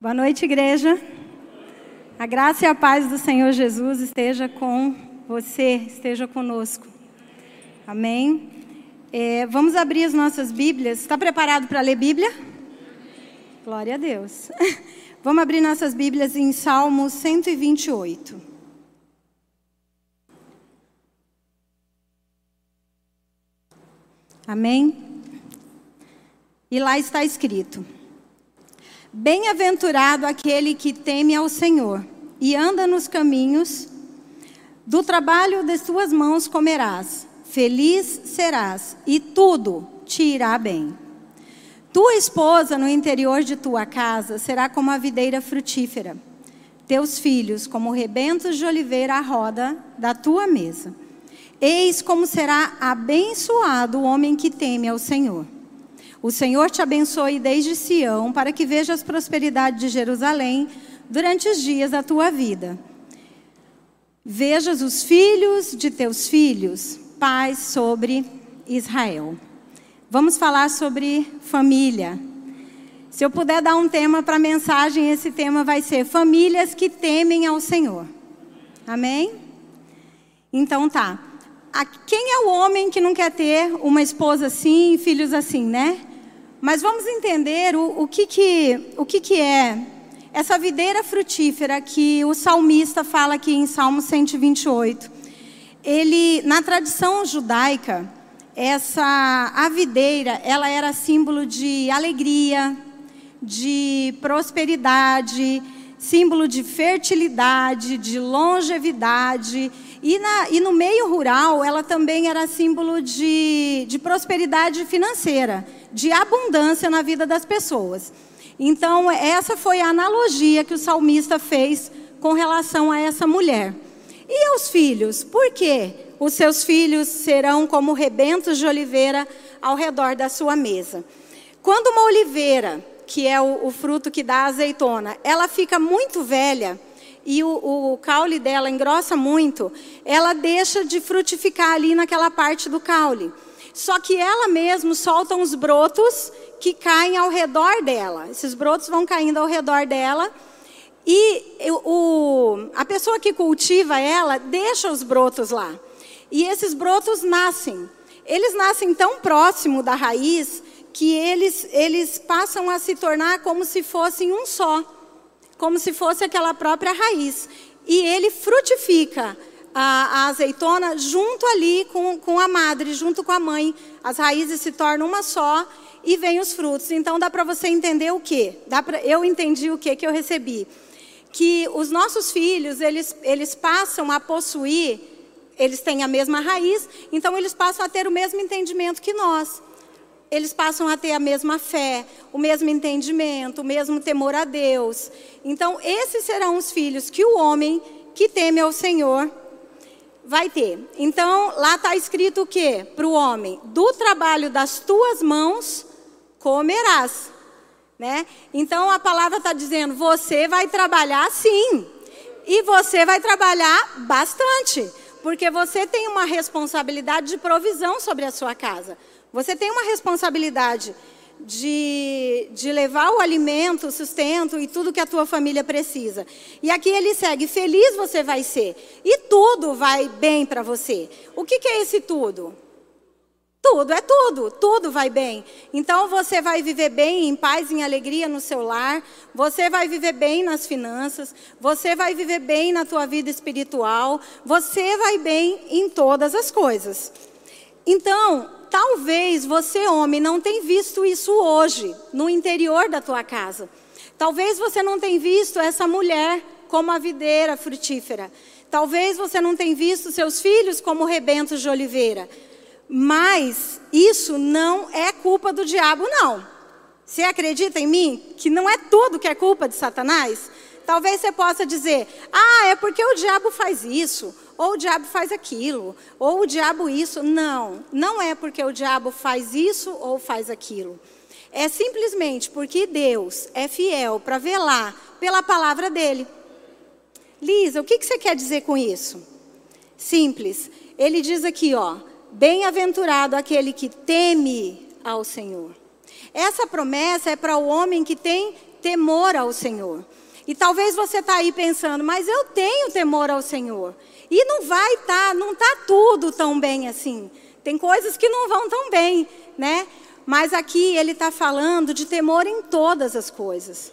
Boa noite, igreja. A graça e a paz do Senhor Jesus esteja com você, esteja conosco. Amém. É, vamos abrir as nossas Bíblias. Está preparado para ler Bíblia? Glória a Deus. Vamos abrir nossas Bíblias em Salmo 128. Amém? E lá está escrito: Bem-aventurado aquele que teme ao Senhor e anda nos caminhos, do trabalho de suas mãos comerás, feliz serás e tudo te irá bem. Tua esposa no interior de tua casa será como a videira frutífera, teus filhos como rebentos de oliveira à roda da tua mesa. Eis como será abençoado o homem que teme ao Senhor. O Senhor te abençoe desde Sião, para que vejas prosperidade de Jerusalém durante os dias da tua vida. Vejas os filhos de teus filhos, paz sobre Israel. Vamos falar sobre família. Se eu puder dar um tema para a mensagem, esse tema vai ser famílias que temem ao Senhor. Amém? Então tá. Quem é o homem que não quer ter uma esposa assim, filhos assim, né? Mas vamos entender o, o, que, que, o que, que é essa videira frutífera que o salmista fala aqui em Salmo 128. Ele, na tradição judaica, essa a videira, ela era símbolo de alegria, de prosperidade, símbolo de fertilidade, de longevidade. E, na, e no meio rural, ela também era símbolo de, de prosperidade financeira de abundância na vida das pessoas. Então, essa foi a analogia que o salmista fez com relação a essa mulher. E aos filhos? Por quê? Os seus filhos serão como rebentos de oliveira ao redor da sua mesa. Quando uma oliveira, que é o, o fruto que dá azeitona, ela fica muito velha e o, o caule dela engrossa muito, ela deixa de frutificar ali naquela parte do caule. Só que ela mesma solta uns brotos que caem ao redor dela. Esses brotos vão caindo ao redor dela. E o, a pessoa que cultiva ela deixa os brotos lá. E esses brotos nascem. Eles nascem tão próximo da raiz que eles, eles passam a se tornar como se fossem um só. Como se fosse aquela própria raiz. E ele frutifica a, a, azeitona junto ali com, com a madre, junto com a mãe. As raízes se tornam uma só e vem os frutos. Então dá para você entender o quê? Dá pra, eu entendi o quê que eu recebi. Que os nossos filhos, eles, eles passam a possuir, eles têm a mesma raiz, então eles passam a ter o mesmo entendimento que nós. Eles passam a ter a mesma fé, o mesmo entendimento, o mesmo temor a Deus. Então, esses serão os filhos que o homem que teme ao Senhor vai ter. Então, lá está escrito o quê? Para o homem: do trabalho das tuas mãos comerás. Né? Então, a palavra está dizendo: você vai trabalhar sim. E você vai trabalhar bastante. Porque você tem uma responsabilidade de provisão sobre a sua casa. Você tem uma responsabilidade de, de levar o alimento, o sustento e tudo que a tua família precisa. E aqui ele segue: feliz você vai ser. E tudo vai bem para você. O que, que é esse tudo? Tudo, é tudo, tudo vai bem. Então você vai viver bem, em paz, em alegria no seu lar, você vai viver bem nas finanças, você vai viver bem na tua vida espiritual, você vai bem em todas as coisas. Então, talvez você, homem, não tenha visto isso hoje, no interior da tua casa. Talvez você não tenha visto essa mulher como a videira frutífera. Talvez você não tenha visto seus filhos como rebentos de oliveira. Mas isso não é culpa do diabo, não. Você acredita em mim que não é tudo que é culpa de Satanás? Talvez você possa dizer: ah, é porque o diabo faz isso ou o diabo faz aquilo, ou o diabo isso. Não, não é porque o diabo faz isso ou faz aquilo. É simplesmente porque Deus é fiel para velar pela palavra dele. Lisa, o que, você quer dizer com isso? Simples. Ele diz aqui, ó, bem-aventurado aquele que teme ao Senhor. Essa promessa é para o homem que tem Temor ao Senhor. E talvez você está aí pensando, mas eu tenho temor ao Senhor. E não vai estar, tá, não está tudo tão bem assim. Tem coisas que não vão tão bem, né? Mas aqui ele está falando de temor em todas as coisas.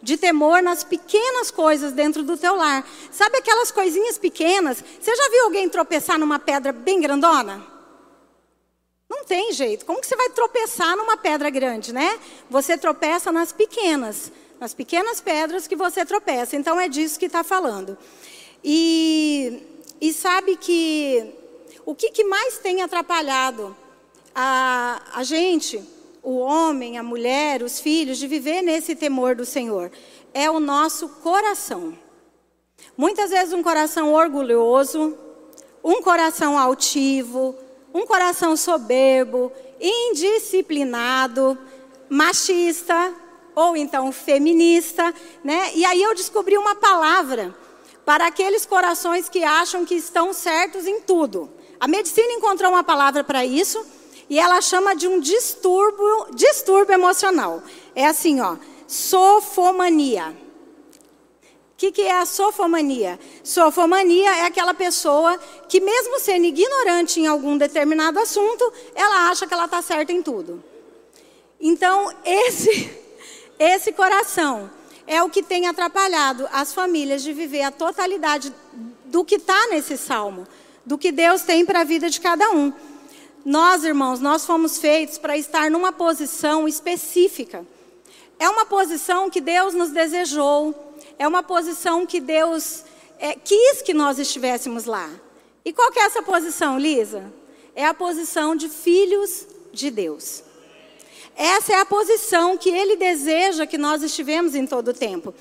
De temor nas pequenas coisas dentro do teu lar. Sabe aquelas coisinhas pequenas? Você já viu alguém tropeçar numa pedra bem grandona? Não tem jeito. Como que você vai tropeçar numa pedra grande, né? Você tropeça nas pequenas, nas pequenas pedras que você tropeça. Então é disso que está falando. E, e sabe que o que, que mais tem atrapalhado a, a gente, o homem, a mulher, os filhos, de viver nesse temor do Senhor? É o nosso coração. Muitas vezes um coração orgulhoso, um coração altivo, um coração soberbo, indisciplinado, machista ou então feminista, né? E aí eu descobri uma palavra para aqueles corações que acham que estão certos em tudo. A medicina encontrou uma palavra para isso e ela chama de um distúrbio, distúrbio emocional. É assim, ó, sofomania. O que, que é a sofomania? Sofomania é aquela pessoa que, mesmo sendo ignorante em algum determinado assunto, ela acha que ela está certa em tudo. Então, esse, esse coração é o que tem atrapalhado as famílias de viver a totalidade do que está nesse salmo, do que Deus tem para a vida de cada um. Nós, irmãos, nós fomos feitos para estar numa posição específica. É uma posição que Deus nos desejou, é uma posição que Deus é, quis que nós estivéssemos lá. E qual é essa posição, Lisa? É a posição de filhos de Deus. Essa é a posição que Ele deseja que nós estivemos em todo o tempo.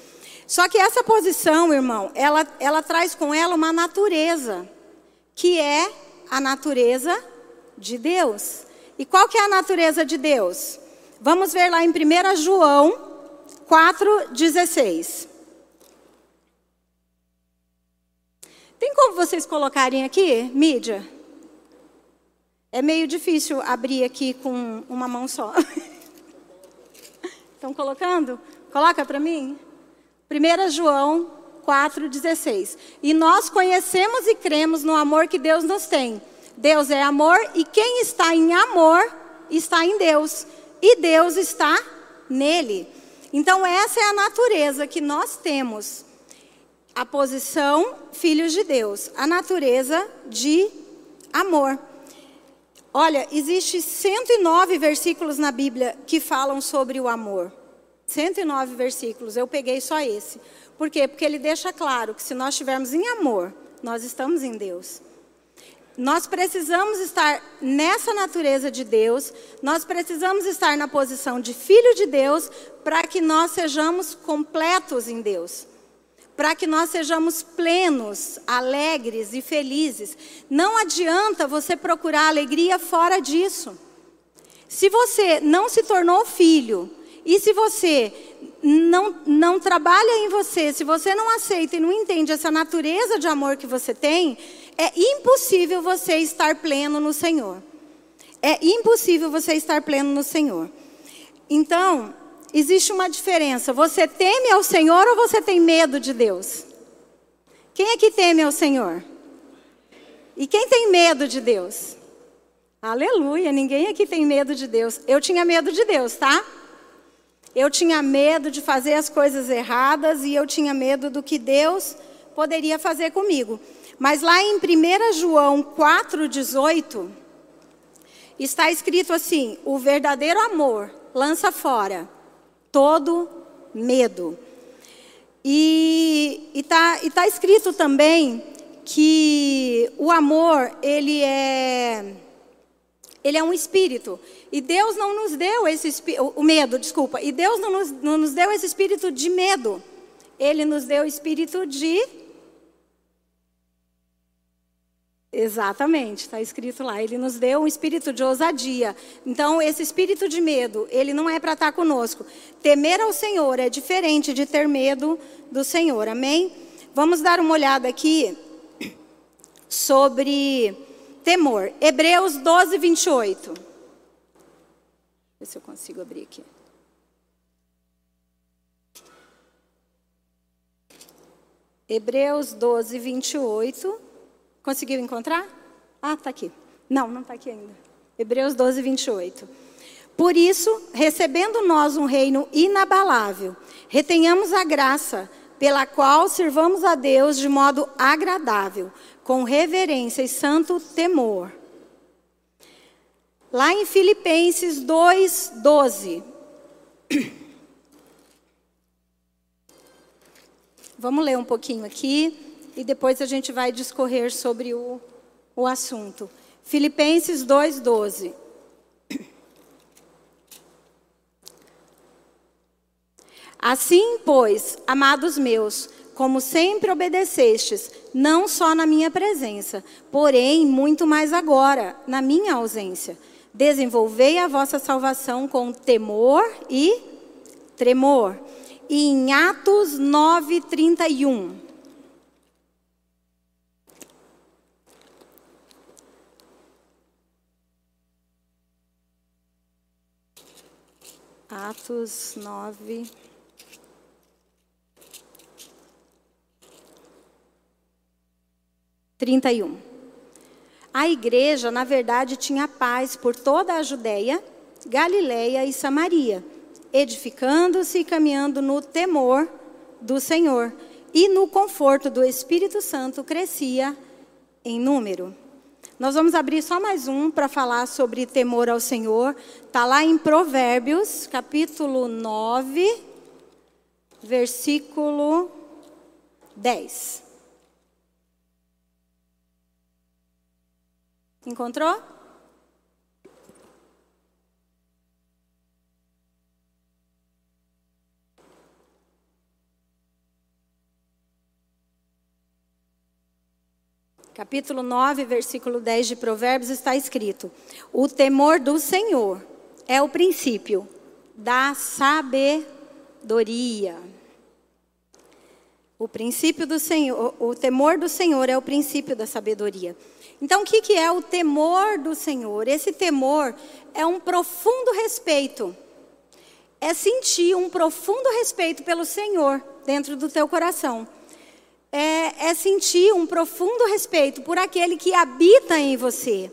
Só que essa posição, irmão, ela, ela traz com ela uma natureza, que é a natureza de Deus. E qual que é a natureza de Deus? Vamos ver lá em 1 João 4,16. Tem como vocês colocarem aqui, mídia? É meio difícil abrir aqui com uma mão só. Estão colocando? Coloca para mim. 1 João 4,16. E nós conhecemos e cremos no amor que Deus nos tem Deus é amor e quem está em amor está em Deus e Deus está nele. Então, essa é a natureza que nós temos. A posição filhos de Deus, a natureza de amor. Olha, existe 109 versículos na Bíblia que falam sobre o amor. 109 versículos, eu peguei só esse. Por quê? Porque ele deixa claro que se nós estivermos em amor, nós estamos em Deus. Nós precisamos estar nessa natureza de Deus, nós precisamos estar na posição de filho de Deus para que nós sejamos completos em Deus. Para que nós sejamos plenos, alegres e felizes. Não adianta você procurar alegria fora disso. Se você não se tornou filho, e se você não, não trabalha em você, se você não aceita e não entende essa natureza de amor que você tem, é impossível você estar pleno no Senhor. É impossível você estar pleno no Senhor. Então, existe uma diferença. Você teme ao Senhor ou você tem medo de Deus? Quem é que teme ao Senhor? E quem tem medo de Deus? Aleluia, ninguém aqui tem medo de Deus. Eu tinha medo de Deus, tá? Eu tinha medo de fazer as coisas erradas e eu tinha medo do que Deus poderia fazer comigo. Mas lá em 1 João 4,18, está escrito assim: o verdadeiro amor lança fora todo medo. E está tá escrito também que o amor, ele é, ele é um espírito. E Deus não nos deu esse o medo, desculpa. E Deus não nos, não nos deu esse espírito de medo. Ele nos deu o espírito de Exatamente, está escrito lá. Ele nos deu um espírito de ousadia. Então, esse espírito de medo, ele não é para estar tá conosco. Temer ao Senhor é diferente de ter medo do Senhor. Amém? Vamos dar uma olhada aqui sobre temor. Hebreus 12, 28. Ver se eu consigo abrir aqui. Hebreus 12, 28. Conseguiu encontrar? Ah, está aqui. Não, não está aqui ainda. Hebreus 12, 28. Por isso, recebendo nós um reino inabalável, retenhamos a graça pela qual servamos a Deus de modo agradável, com reverência e santo temor. Lá em Filipenses 2, 12. Vamos ler um pouquinho aqui e depois a gente vai discorrer sobre o, o assunto. Filipenses 2, 12. Assim, pois, amados meus, como sempre obedecestes, não só na minha presença, porém muito mais agora, na minha ausência, desenvolvei a vossa salvação com temor e tremor. E em Atos 9, 31. Atos 9. 31. A igreja, na verdade, tinha paz por toda a Judéia, Galiléia e Samaria, edificando-se e caminhando no temor do Senhor. E no conforto do Espírito Santo crescia em número. Nós vamos abrir só mais um para falar sobre temor ao Senhor. Está lá em Provérbios, capítulo 9, versículo 10. Encontrou? Capítulo 9, versículo 10 de Provérbios está escrito: O temor do Senhor é o princípio da sabedoria. O princípio do Senhor, o temor do Senhor é o princípio da sabedoria. Então, o que, que é o temor do Senhor? Esse temor é um profundo respeito. É sentir um profundo respeito pelo Senhor dentro do teu coração. É, é sentir um profundo respeito por aquele que habita em você.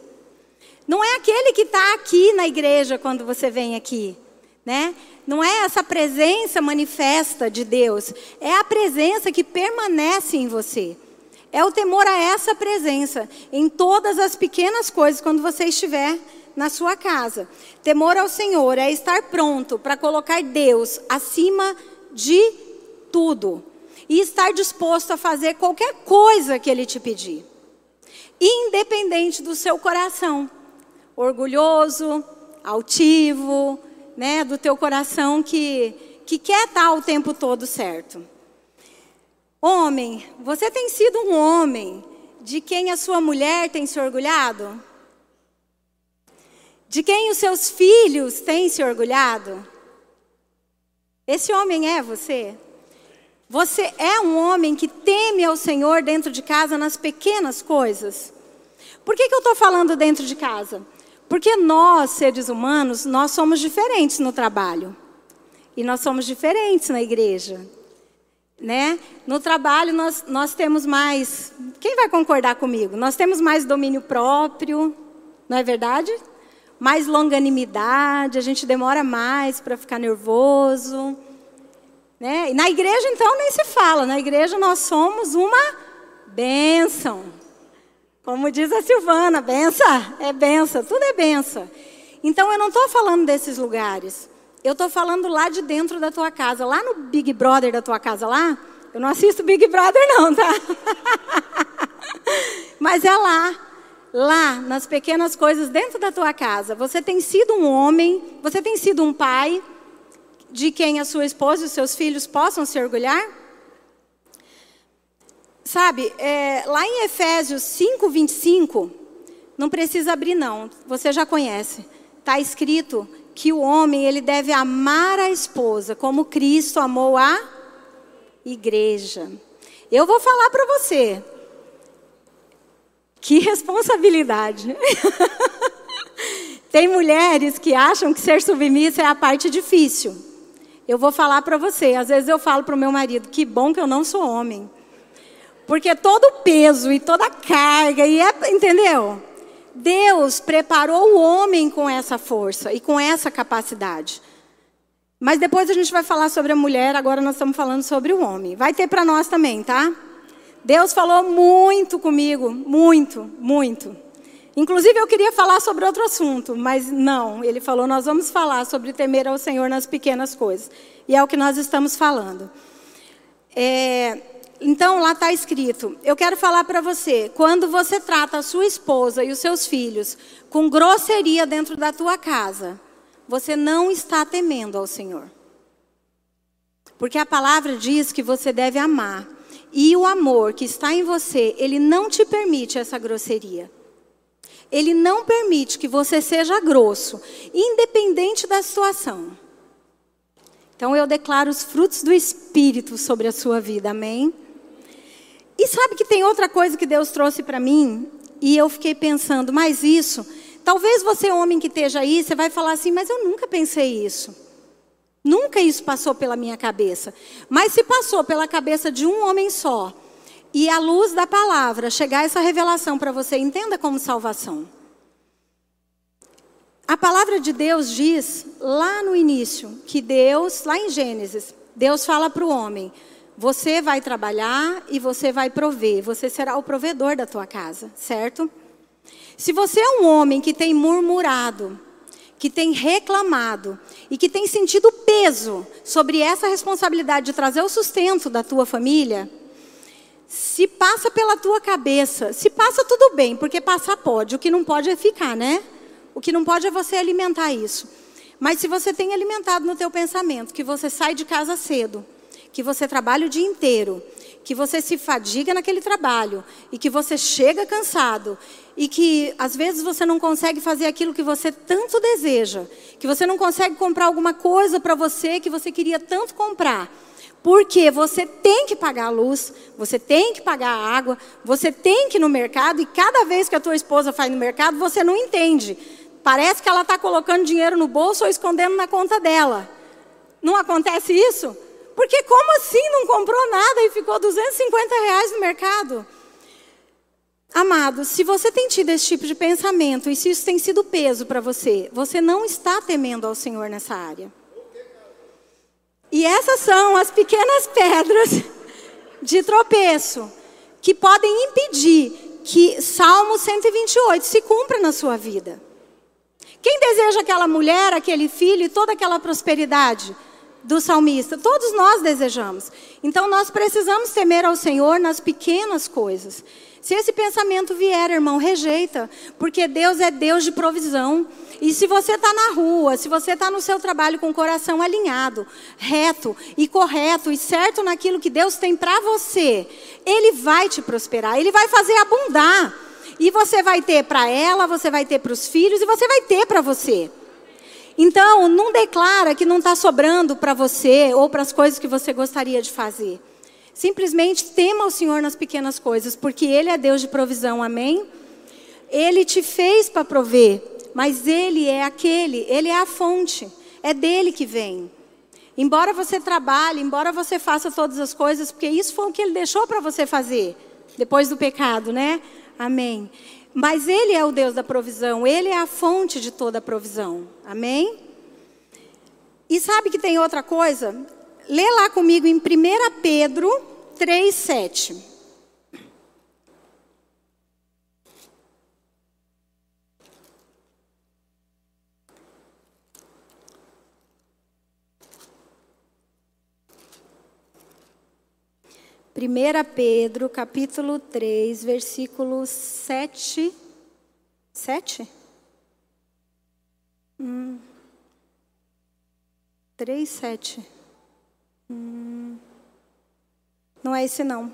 Não é aquele que está aqui na igreja quando você vem aqui, né? Não é essa presença manifesta de Deus, é a presença que permanece em você. É o temor a essa presença em todas as pequenas coisas quando você estiver na sua casa. Temor ao Senhor é estar pronto para colocar Deus acima de tudo e estar disposto a fazer qualquer coisa que Ele te pedir, independente do seu coração, orgulhoso, altivo, né, do teu coração que que quer estar o tempo todo certo. Homem, você tem sido um homem de quem a sua mulher tem se orgulhado? De quem os seus filhos têm se orgulhado? Esse homem é você? Você é um homem que teme ao Senhor dentro de casa nas pequenas coisas? Por que, que eu estou falando dentro de casa? Porque nós, seres humanos, nós somos diferentes no trabalho. E nós somos diferentes na igreja. Né? No trabalho nós, nós temos mais. Quem vai concordar comigo? Nós temos mais domínio próprio, não é verdade? Mais longanimidade, a gente demora mais para ficar nervoso. Né? E na igreja, então, nem se fala. Na igreja nós somos uma bênção. Como diz a Silvana, benção é benção, tudo é benção. Então eu não estou falando desses lugares. Eu estou falando lá de dentro da tua casa, lá no Big Brother da tua casa lá. Eu não assisto Big Brother não, tá? Mas é lá, lá nas pequenas coisas dentro da tua casa. Você tem sido um homem, você tem sido um pai de quem a sua esposa e os seus filhos possam se orgulhar? Sabe, é, lá em Efésios 5, 25, não precisa abrir não, você já conhece. Está escrito que o homem ele deve amar a esposa como Cristo amou a igreja. Eu vou falar para você. Que responsabilidade. Tem mulheres que acham que ser submissa é a parte difícil. Eu vou falar para você. Às vezes eu falo para o meu marido: que bom que eu não sou homem. Porque todo o peso e toda a carga, e é, entendeu? Deus preparou o homem com essa força e com essa capacidade. Mas depois a gente vai falar sobre a mulher, agora nós estamos falando sobre o homem. Vai ter para nós também, tá? Deus falou muito comigo, muito, muito. Inclusive eu queria falar sobre outro assunto, mas não, ele falou: nós vamos falar sobre temer ao Senhor nas pequenas coisas. E é o que nós estamos falando. É, então lá está escrito: eu quero falar para você, quando você trata a sua esposa e os seus filhos com grosseria dentro da tua casa, você não está temendo ao Senhor. Porque a palavra diz que você deve amar. E o amor que está em você, ele não te permite essa grosseria. Ele não permite que você seja grosso, independente da situação. Então eu declaro os frutos do Espírito sobre a sua vida, amém? E sabe que tem outra coisa que Deus trouxe para mim? E eu fiquei pensando, mas isso Talvez você, homem que esteja aí, você vai falar assim, mas eu nunca pensei isso. Nunca isso passou pela minha cabeça. Mas se passou pela cabeça de um homem só, e a luz da palavra chegar essa revelação para você, entenda como salvação. A palavra de Deus diz lá no início que Deus, lá em Gênesis, Deus fala para o homem: você vai trabalhar e você vai prover, você será o provedor da tua casa, certo? Se você é um homem que tem murmurado, que tem reclamado e que tem sentido peso sobre essa responsabilidade de trazer o sustento da tua família, se passa pela tua cabeça, se passa tudo bem, porque passar pode, o que não pode é ficar, né? O que não pode é você alimentar isso. Mas se você tem alimentado no teu pensamento que você sai de casa cedo, que você trabalha o dia inteiro, que você se fadiga naquele trabalho e que você chega cansado e que às vezes você não consegue fazer aquilo que você tanto deseja, que você não consegue comprar alguma coisa para você que você queria tanto comprar. Porque você tem que pagar a luz, você tem que pagar a água, você tem que ir no mercado e cada vez que a tua esposa vai no mercado, você não entende. Parece que ela está colocando dinheiro no bolso ou escondendo na conta dela. Não acontece isso? Porque como assim não comprou nada e ficou 250 reais no mercado? Amado, se você tem tido esse tipo de pensamento e se isso tem sido peso para você, você não está temendo ao Senhor nessa área. E essas são as pequenas pedras de tropeço que podem impedir que Salmo 128 se cumpra na sua vida. Quem deseja aquela mulher, aquele filho e toda aquela prosperidade? do salmista. Todos nós desejamos. Então nós precisamos temer ao Senhor nas pequenas coisas. Se esse pensamento vier, irmão, rejeita, porque Deus é Deus de provisão. E se você está na rua, se você está no seu trabalho com o coração alinhado, reto e correto e certo naquilo que Deus tem para você, Ele vai te prosperar, Ele vai fazer abundar. E você vai ter para ela, você vai ter para os filhos e você vai ter para você. Então, não declara que não está sobrando para você ou para as coisas que você gostaria de fazer. Simplesmente tema o Senhor nas pequenas coisas, porque Ele é Deus de provisão, amém? Ele te fez para prover, mas Ele é aquele, Ele é a fonte, é dele que vem. Embora você trabalhe, embora você faça todas as coisas, porque isso foi o que Ele deixou para você fazer, depois do pecado, né? Amém. Mas Ele é o Deus da provisão, Ele é a fonte de toda a provisão. Amém? E sabe que tem outra coisa? Lê lá comigo em 1 Pedro 3, 7. Primeira Pedro, capítulo 3, versículo 7. 7? Hum. 3, 7. Hum. Não é esse, não.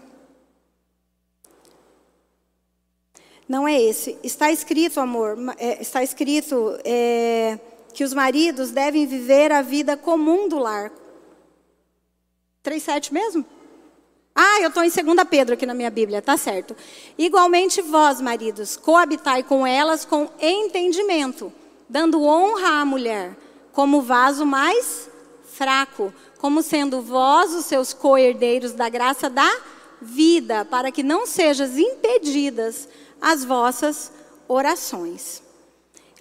Não é esse. Está escrito, amor, é, está escrito é, que os maridos devem viver a vida comum do lar. 3,7 mesmo? Ah, eu estou em 2 Pedro aqui na minha Bíblia, tá certo. Igualmente vós, maridos, coabitai com elas com entendimento, dando honra à mulher, como vaso mais fraco, como sendo vós os seus co-herdeiros da graça da vida, para que não sejam impedidas as vossas orações.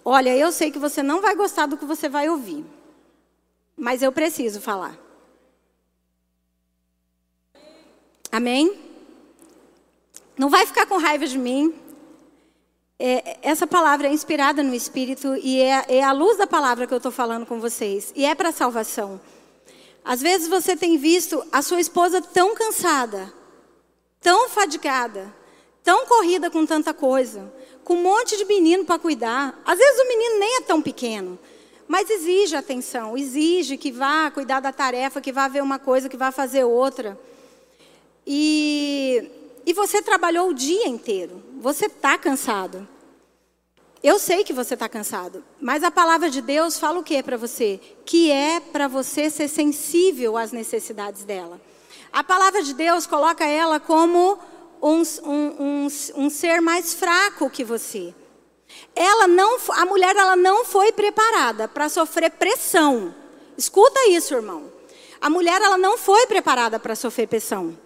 Olha, eu sei que você não vai gostar do que você vai ouvir, mas eu preciso falar. Amém? Não vai ficar com raiva de mim. É, essa palavra é inspirada no Espírito e é, é a luz da palavra que eu estou falando com vocês. E é para salvação. Às vezes você tem visto a sua esposa tão cansada, tão fadigada, tão corrida com tanta coisa, com um monte de menino para cuidar. Às vezes o menino nem é tão pequeno, mas exige atenção, exige que vá cuidar da tarefa, que vá ver uma coisa, que vá fazer outra. E, e você trabalhou o dia inteiro, você está cansado. Eu sei que você está cansado, mas a palavra de Deus fala o que para você? Que é para você ser sensível às necessidades dela. A palavra de Deus coloca ela como um, um, um, um ser mais fraco que você. Ela não, a mulher ela não foi preparada para sofrer pressão. Escuta isso, irmão. A mulher ela não foi preparada para sofrer pressão.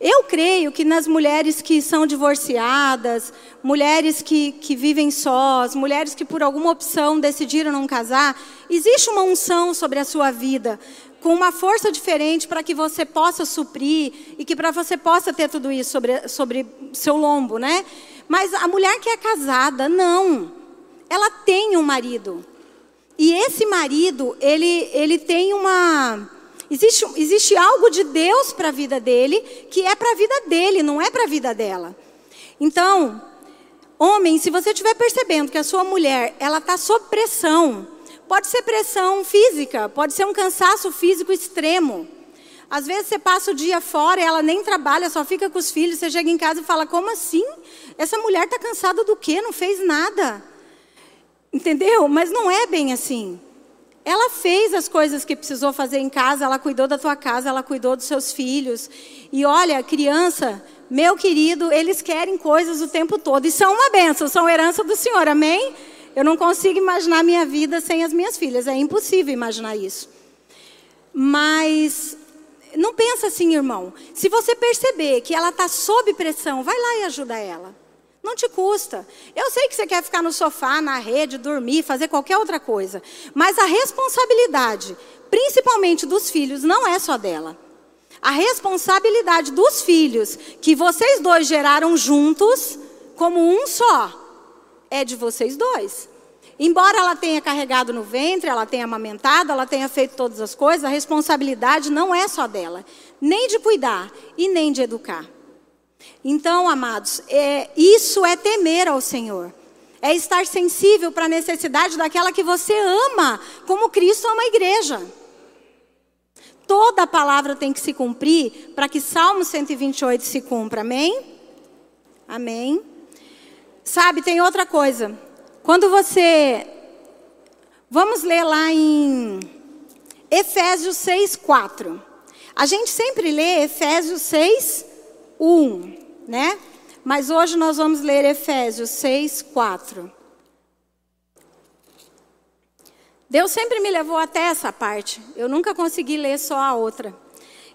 Eu creio que nas mulheres que são divorciadas, mulheres que, que vivem sós, mulheres que por alguma opção decidiram não casar, existe uma unção sobre a sua vida, com uma força diferente para que você possa suprir e que para você possa ter tudo isso sobre, sobre seu lombo, né? Mas a mulher que é casada, não. Ela tem um marido. E esse marido, ele, ele tem uma Existe, existe algo de Deus para a vida dele, que é para a vida dele, não é para a vida dela. Então, homem, se você estiver percebendo que a sua mulher ela está sob pressão, pode ser pressão física, pode ser um cansaço físico extremo. Às vezes você passa o dia fora ela nem trabalha, só fica com os filhos. Você chega em casa e fala: Como assim? Essa mulher está cansada do quê? Não fez nada. Entendeu? Mas não é bem assim. Ela fez as coisas que precisou fazer em casa, ela cuidou da tua casa, ela cuidou dos seus filhos. E olha, criança, meu querido, eles querem coisas o tempo todo. E são uma benção, são herança do Senhor, amém? Eu não consigo imaginar minha vida sem as minhas filhas, é impossível imaginar isso. Mas não pensa assim, irmão. Se você perceber que ela está sob pressão, vai lá e ajuda ela. Não te custa. Eu sei que você quer ficar no sofá, na rede, dormir, fazer qualquer outra coisa. Mas a responsabilidade, principalmente dos filhos, não é só dela. A responsabilidade dos filhos que vocês dois geraram juntos, como um só, é de vocês dois. Embora ela tenha carregado no ventre, ela tenha amamentado, ela tenha feito todas as coisas, a responsabilidade não é só dela, nem de cuidar e nem de educar. Então, amados, é, isso é temer ao Senhor. É estar sensível para a necessidade daquela que você ama, como Cristo ama a igreja. Toda a palavra tem que se cumprir para que Salmo 128 se cumpra. Amém? Amém. Sabe, tem outra coisa. Quando você. Vamos ler lá em Efésios 6, 4. A gente sempre lê Efésios 6, 1, né? Mas hoje nós vamos ler Efésios 6, 4. Deus sempre me levou até essa parte. Eu nunca consegui ler só a outra.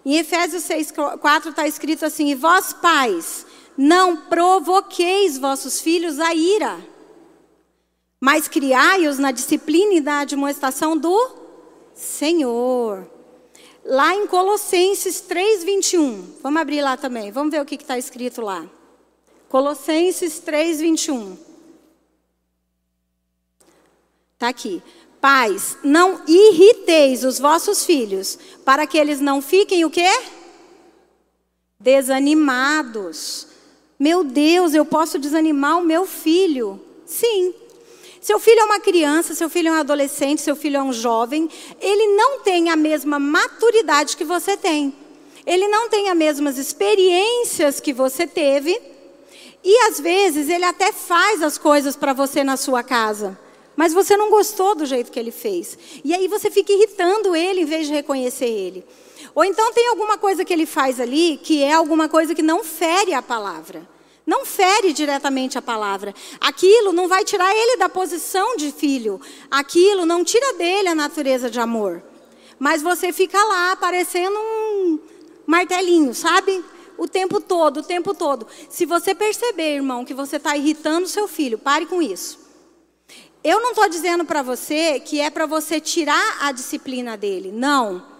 Em Efésios 6, 4 está escrito assim: E vós, pais, não provoqueis vossos filhos a ira, mas criai-os na disciplina e na admoestação do Senhor. Lá em Colossenses 3, 21. Vamos abrir lá também. Vamos ver o que está escrito lá. Colossenses 3, 21. Está aqui. Pais, não irriteis os vossos filhos, para que eles não fiquem o quê? Desanimados. Meu Deus, eu posso desanimar o meu filho? Sim, seu filho é uma criança, seu filho é um adolescente, seu filho é um jovem, ele não tem a mesma maturidade que você tem. Ele não tem as mesmas experiências que você teve. E às vezes ele até faz as coisas para você na sua casa. Mas você não gostou do jeito que ele fez. E aí você fica irritando ele em vez de reconhecer ele. Ou então tem alguma coisa que ele faz ali que é alguma coisa que não fere a palavra. Não fere diretamente a palavra. Aquilo não vai tirar ele da posição de filho. Aquilo não tira dele a natureza de amor. Mas você fica lá parecendo um martelinho, sabe? o tempo todo, o tempo todo. Se você perceber, irmão, que você está irritando seu filho, pare com isso. Eu não estou dizendo para você que é para você tirar a disciplina dele. Não.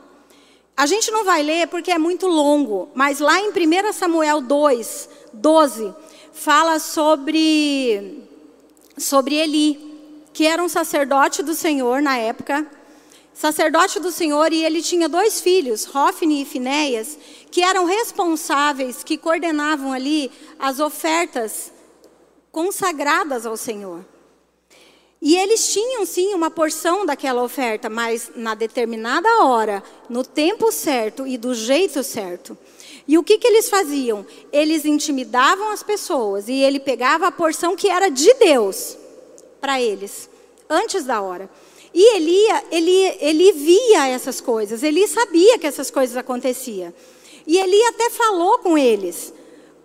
A gente não vai ler porque é muito longo, mas lá em 1 Samuel 2, 12, fala sobre, sobre Eli, que era um sacerdote do Senhor na época, sacerdote do Senhor, e ele tinha dois filhos, Hofni e Finéias, que eram responsáveis, que coordenavam ali as ofertas consagradas ao Senhor. E eles tinham sim uma porção daquela oferta, mas na determinada hora, no tempo certo e do jeito certo. E o que, que eles faziam? Eles intimidavam as pessoas e ele pegava a porção que era de Deus para eles, antes da hora. E Elia, ele, ele via essas coisas, ele sabia que essas coisas aconteciam. E Eli até falou com eles.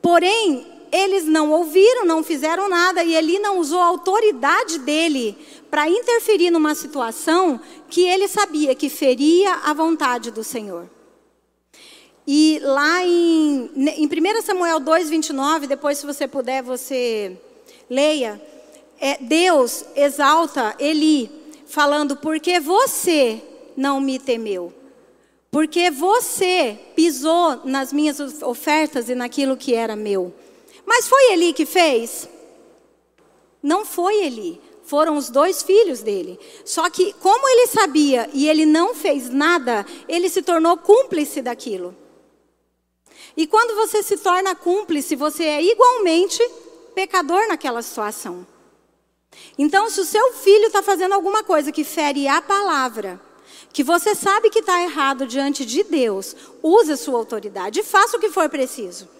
Porém, eles não ouviram, não fizeram nada, e Eli não usou a autoridade dele para interferir numa situação que ele sabia que feria a vontade do Senhor. E lá em, em 1 Samuel 2, 29, depois, se você puder, você leia. É, Deus exalta Eli, falando: Porque você não me temeu. Porque você pisou nas minhas ofertas e naquilo que era meu. Mas foi Eli que fez? Não foi Eli. Foram os dois filhos dele. Só que, como ele sabia e ele não fez nada, ele se tornou cúmplice daquilo. E quando você se torna cúmplice, você é igualmente pecador naquela situação. Então, se o seu filho está fazendo alguma coisa que fere a palavra, que você sabe que está errado diante de Deus, use a sua autoridade e faça o que for preciso.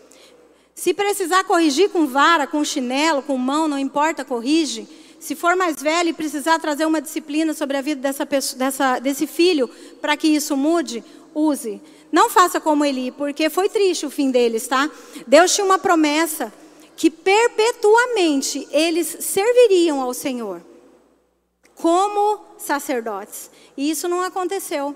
Se precisar corrigir com vara, com chinelo, com mão, não importa, corrige. Se for mais velho e precisar trazer uma disciplina sobre a vida dessa pessoa, dessa, desse filho, para que isso mude, use. Não faça como Eli, porque foi triste o fim deles, tá? Deus tinha uma promessa que perpetuamente eles serviriam ao Senhor como sacerdotes. E isso não aconteceu.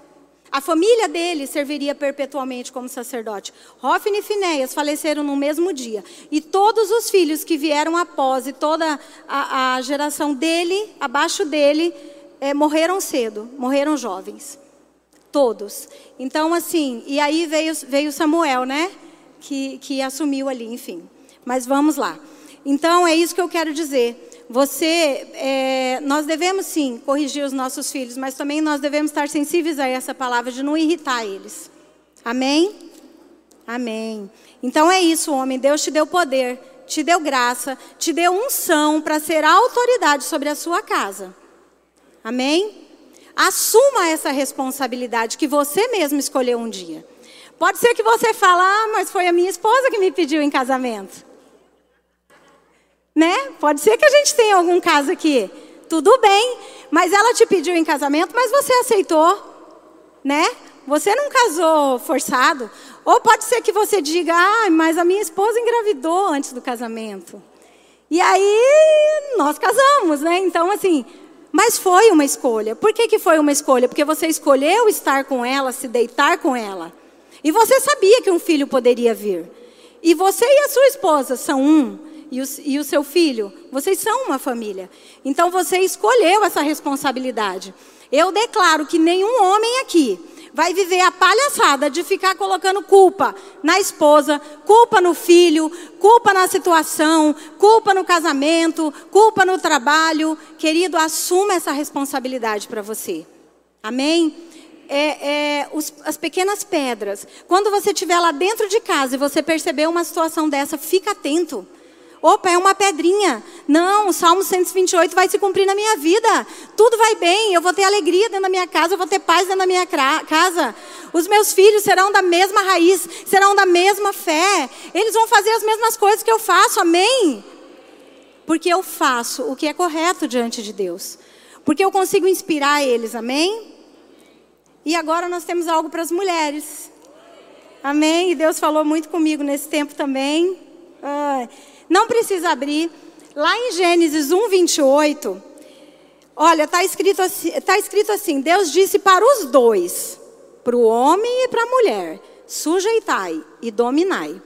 A família dele serviria perpetuamente como sacerdote. Hofni e Finéias faleceram no mesmo dia. E todos os filhos que vieram após e toda a, a geração dele, abaixo dele, é, morreram cedo, morreram jovens. Todos. Então, assim, e aí veio, veio Samuel, né? Que, que assumiu ali, enfim. Mas vamos lá. Então, é isso que eu quero dizer. Você, é, nós devemos sim corrigir os nossos filhos, mas também nós devemos estar sensíveis a essa palavra de não irritar eles. Amém? Amém. Então é isso, homem. Deus te deu poder, te deu graça, te deu unção para ser autoridade sobre a sua casa. Amém? Assuma essa responsabilidade que você mesmo escolheu um dia. Pode ser que você fale, ah, mas foi a minha esposa que me pediu em casamento. Né? Pode ser que a gente tenha algum caso aqui. Tudo bem, mas ela te pediu em casamento, mas você aceitou, né? Você não casou forçado. Ou pode ser que você diga, ah, mas a minha esposa engravidou antes do casamento. E aí nós casamos, né? Então, assim, mas foi uma escolha. Por que, que foi uma escolha? Porque você escolheu estar com ela, se deitar com ela. E você sabia que um filho poderia vir. E você e a sua esposa são um e o, e o seu filho, vocês são uma família. Então você escolheu essa responsabilidade. Eu declaro que nenhum homem aqui vai viver a palhaçada de ficar colocando culpa na esposa, culpa no filho, culpa na situação, culpa no casamento, culpa no trabalho. Querido, assuma essa responsabilidade para você. Amém? É, é, os, as pequenas pedras. Quando você estiver lá dentro de casa e você perceber uma situação dessa, fica atento. Opa, é uma pedrinha. Não, o Salmo 128 vai se cumprir na minha vida. Tudo vai bem, eu vou ter alegria dentro da minha casa, eu vou ter paz dentro da minha casa. Os meus filhos serão da mesma raiz, serão da mesma fé. Eles vão fazer as mesmas coisas que eu faço, amém? Porque eu faço o que é correto diante de Deus. Porque eu consigo inspirar eles, amém? E agora nós temos algo para as mulheres. Amém? E Deus falou muito comigo nesse tempo também. Ah, não precisa abrir. Lá em Gênesis 1, 28, olha, está escrito, assim, tá escrito assim: Deus disse para os dois, para o homem e para a mulher: sujeitai e dominai.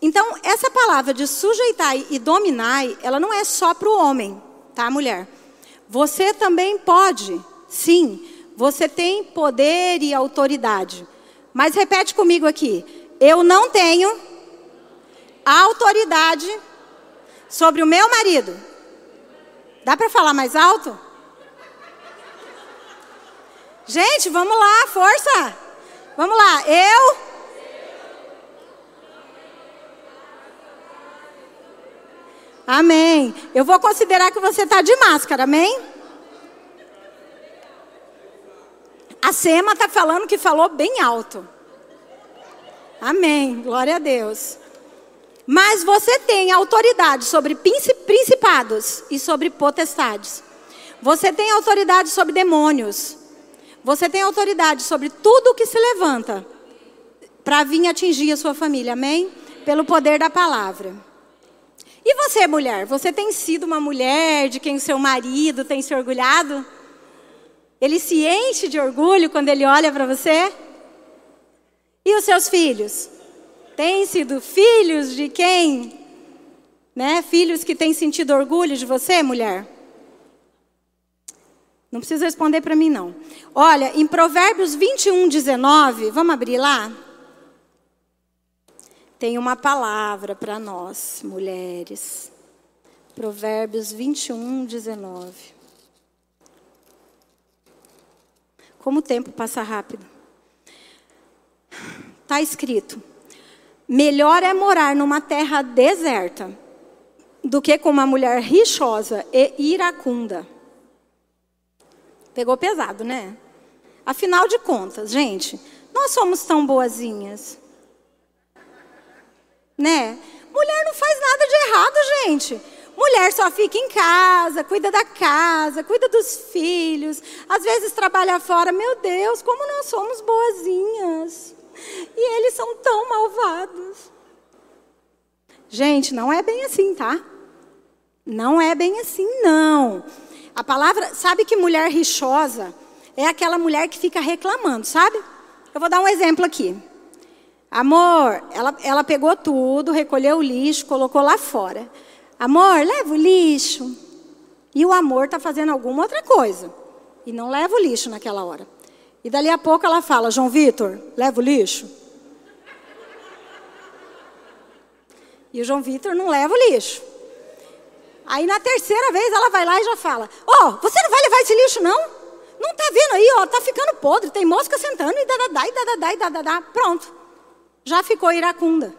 Então, essa palavra de sujeitar e dominar, ela não é só para o homem, tá, mulher? Você também pode, sim, você tem poder e autoridade. Mas repete comigo aqui: eu não tenho autoridade sobre o meu marido. Dá para falar mais alto? Gente, vamos lá, força! Vamos lá, eu. Amém. Eu vou considerar que você está de máscara, amém? A Sema está falando que falou bem alto. Amém. Glória a Deus. Mas você tem autoridade sobre principados e sobre potestades. Você tem autoridade sobre demônios. Você tem autoridade sobre tudo que se levanta para vir atingir a sua família, amém? Pelo poder da palavra. E você, mulher? Você tem sido uma mulher de quem o seu marido tem se orgulhado? Ele se enche de orgulho quando ele olha para você? E os seus filhos? Têm sido filhos de quem? Né? Filhos que têm sentido orgulho de você, mulher? Não precisa responder para mim, não. Olha, em Provérbios 21, 19, vamos abrir lá? Tem uma palavra para nós, mulheres. Provérbios 21, 19. Como o tempo passa rápido. Está escrito: melhor é morar numa terra deserta do que com uma mulher rixosa e iracunda. Pegou pesado, né? Afinal de contas, gente, nós somos tão boazinhas. Né? Mulher não faz nada de errado, gente. Mulher só fica em casa, cuida da casa, cuida dos filhos, às vezes trabalha fora. Meu Deus, como nós somos boazinhas. E eles são tão malvados. Gente, não é bem assim, tá? Não é bem assim, não. A palavra, sabe que mulher rixosa é aquela mulher que fica reclamando, sabe? Eu vou dar um exemplo aqui. Amor, ela, ela pegou tudo, recolheu o lixo, colocou lá fora. Amor, leva o lixo. E o amor está fazendo alguma outra coisa. E não leva o lixo naquela hora. E dali a pouco ela fala: João Vitor, leva o lixo. E o João Vitor não leva o lixo. Aí na terceira vez ela vai lá e já fala: Ó, oh, você não vai levar esse lixo não? Não tá vendo aí, ó, tá ficando podre, tem mosca sentando e dadadá, e dadadá, e dadadá. Pronto. Já ficou iracunda.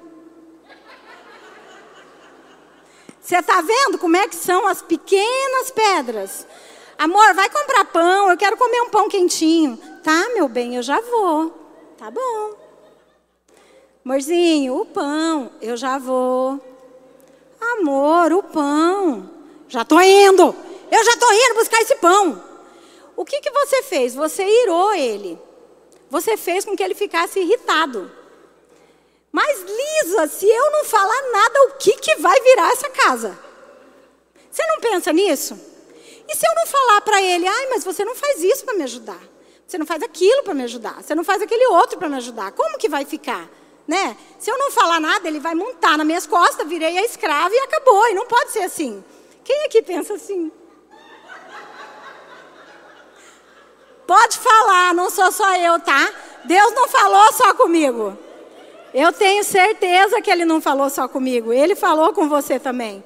Você tá vendo como é que são as pequenas pedras? Amor, vai comprar pão, eu quero comer um pão quentinho. Tá, meu bem, eu já vou. Tá bom. Amorzinho, o pão, eu já vou. Amor, o pão. Já estou indo. Eu já estou indo buscar esse pão. O que, que você fez? Você irou ele. Você fez com que ele ficasse irritado. Mas, Lisa, se eu não falar nada, o que, que vai virar essa casa? Você não pensa nisso? E se eu não falar para ele, ai, mas você não faz isso para me ajudar? Você não faz aquilo para me ajudar? Você não faz aquele outro para me ajudar? Como que vai ficar? né? Se eu não falar nada, ele vai montar nas minhas costas, virei a escrava e acabou. E não pode ser assim. Quem aqui pensa assim? Pode falar, não sou só eu, tá? Deus não falou só comigo. Eu tenho certeza que ele não falou só comigo. Ele falou com você também.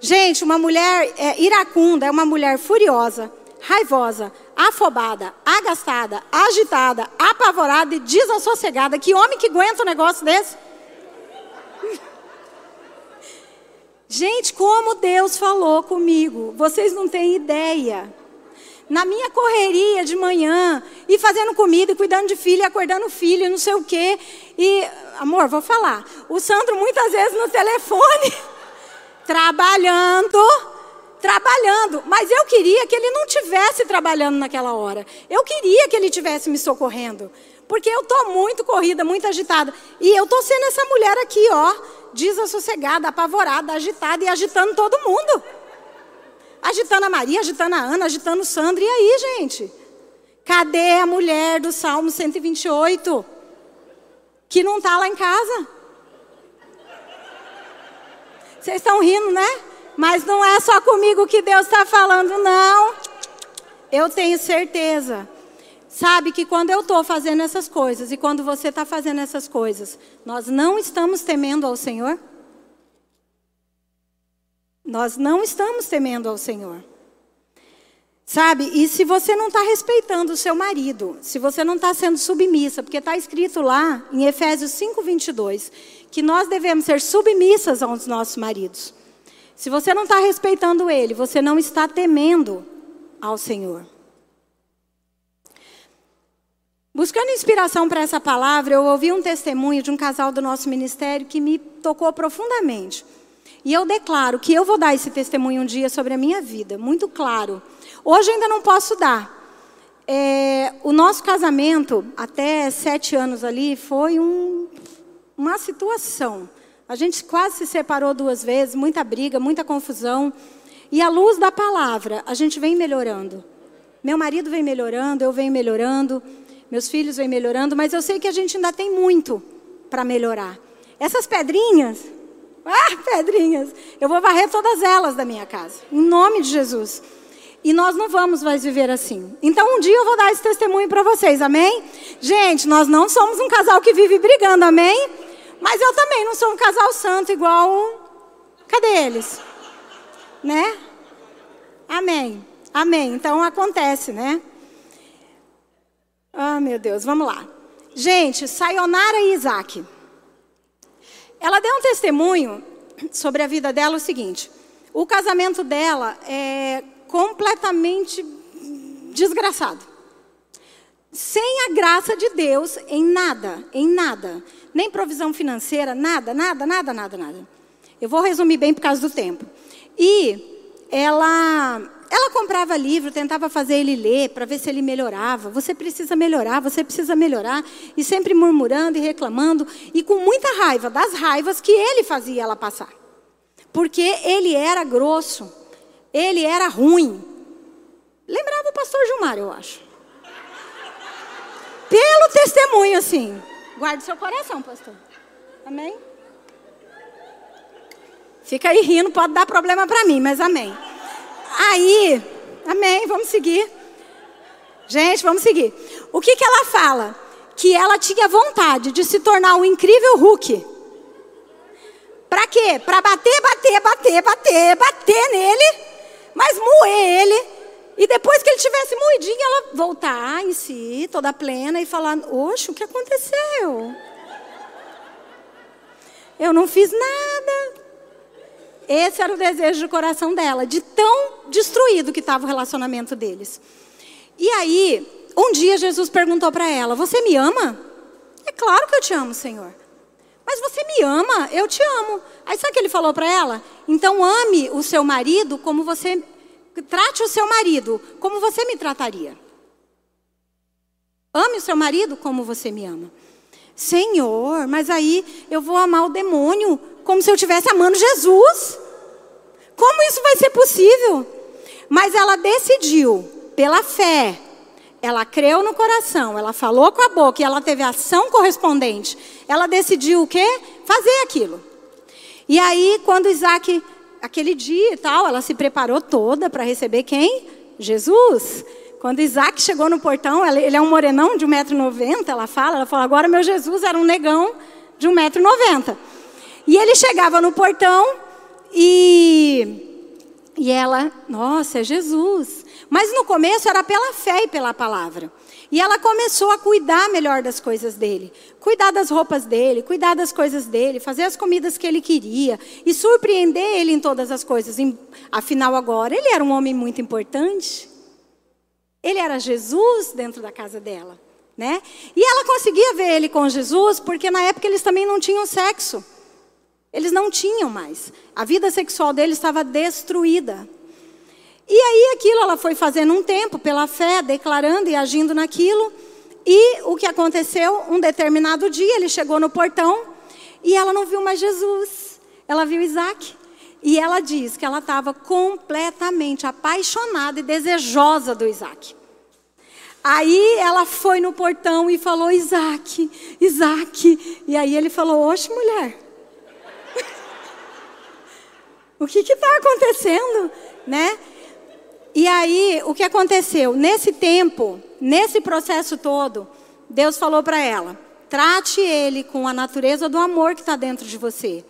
Gente, uma mulher é, iracunda é uma mulher furiosa, raivosa, afobada, agastada, agitada, apavorada e desassossegada. Que homem que aguenta um negócio desse? Gente, como Deus falou comigo, vocês não têm ideia. Na minha correria de manhã, e fazendo comida, e cuidando de filho, e acordando filho, não sei o quê. E, amor, vou falar. O Sandro muitas vezes no telefone, trabalhando, trabalhando, mas eu queria que ele não tivesse trabalhando naquela hora. Eu queria que ele tivesse me socorrendo, porque eu tô muito corrida, muito agitada, e eu tô sendo essa mulher aqui, ó, desassossegada, apavorada, agitada e agitando todo mundo. Agitando a Maria, agitando a Ana, agitando o Sandro. E aí, gente? Cadê a mulher do Salmo 128? Que não está lá em casa? Vocês estão rindo, né? Mas não é só comigo que Deus está falando, não. Eu tenho certeza. Sabe que quando eu estou fazendo essas coisas e quando você está fazendo essas coisas, nós não estamos temendo ao Senhor? Nós não estamos temendo ao Senhor. Sabe? E se você não está respeitando o seu marido, se você não está sendo submissa, porque está escrito lá em Efésios 5, 22, que nós devemos ser submissas aos nossos maridos. Se você não está respeitando ele, você não está temendo ao Senhor. Buscando inspiração para essa palavra, eu ouvi um testemunho de um casal do nosso ministério que me tocou profundamente. E eu declaro que eu vou dar esse testemunho um dia sobre a minha vida, muito claro. Hoje ainda não posso dar. É, o nosso casamento, até sete anos ali, foi um, uma situação. A gente quase se separou duas vezes, muita briga, muita confusão. E à luz da palavra, a gente vem melhorando. Meu marido vem melhorando, eu venho melhorando, meus filhos vêm melhorando, mas eu sei que a gente ainda tem muito para melhorar. Essas pedrinhas, ah, pedrinhas, eu vou varrer todas elas da minha casa, em nome de Jesus. E nós não vamos mais viver assim. Então um dia eu vou dar esse testemunho para vocês, amém? Gente, nós não somos um casal que vive brigando, amém? Mas eu também não sou um casal santo igual. Cadê eles? Né? Amém. Amém. Então acontece, né? Ah, meu Deus, vamos lá. Gente, Sayonara e Isaac. Ela deu um testemunho sobre a vida dela o seguinte: o casamento dela é completamente desgraçado. Sem a graça de Deus em nada, em nada. Nem provisão financeira, nada, nada, nada, nada, nada. Eu vou resumir bem por causa do tempo. E ela, ela comprava livro, tentava fazer ele ler para ver se ele melhorava. Você precisa melhorar, você precisa melhorar. E sempre murmurando e reclamando. E com muita raiva das raivas que ele fazia ela passar. Porque ele era grosso. Ele era ruim. Lembrava o pastor Gilmar, eu acho. Pelo testemunho, assim. Guarde seu coração, pastor. Amém? Fica aí rindo, pode dar problema para mim, mas amém. Aí, amém, vamos seguir. Gente, vamos seguir. O que, que ela fala? Que ela tinha vontade de se tornar um incrível Hulk. Para quê? Para bater, bater, bater, bater, bater nele mas moer ele. E depois que ele tivesse moidinho, ela voltar em si, toda plena, e falar: Oxe, o que aconteceu? Eu não fiz nada. Esse era o desejo do coração dela, de tão destruído que estava o relacionamento deles. E aí, um dia Jesus perguntou para ela: Você me ama? É claro que eu te amo, Senhor. Mas você me ama, eu te amo. Aí sabe o que ele falou para ela? Então ame o seu marido como você. Trate o seu marido como você me trataria. Ame o seu marido como você me ama. Senhor, mas aí eu vou amar o demônio como se eu estivesse amando Jesus. Como isso vai ser possível? Mas ela decidiu, pela fé, ela creu no coração, ela falou com a boca e ela teve ação correspondente. Ela decidiu o quê? Fazer aquilo. E aí, quando Isaac, aquele dia e tal, ela se preparou toda para receber quem? Jesus. Quando Isaac chegou no portão, ele é um morenão de 1,90m, ela fala, ela fala, agora meu Jesus era um negão de 1,90m. E ele chegava no portão e, e ela, nossa, é Jesus. Mas no começo era pela fé e pela palavra. E ela começou a cuidar melhor das coisas dele, cuidar das roupas dele, cuidar das coisas dele, fazer as comidas que ele queria e surpreender ele em todas as coisas. Afinal, agora, ele era um homem muito importante. Ele era Jesus dentro da casa dela, né? E ela conseguia ver ele com Jesus porque na época eles também não tinham sexo. Eles não tinham mais. A vida sexual deles estava destruída. E aí aquilo ela foi fazendo um tempo pela fé, declarando e agindo naquilo. E o que aconteceu? Um determinado dia ele chegou no portão e ela não viu mais Jesus. Ela viu Isaac. E ela diz que ela estava completamente apaixonada e desejosa do Isaac. Aí ela foi no portão e falou: Isaac, Isaac. E aí ele falou: Oxe, mulher. O que está acontecendo? Né? E aí, o que aconteceu? Nesse tempo, nesse processo todo, Deus falou para ela: trate ele com a natureza do amor que está dentro de você.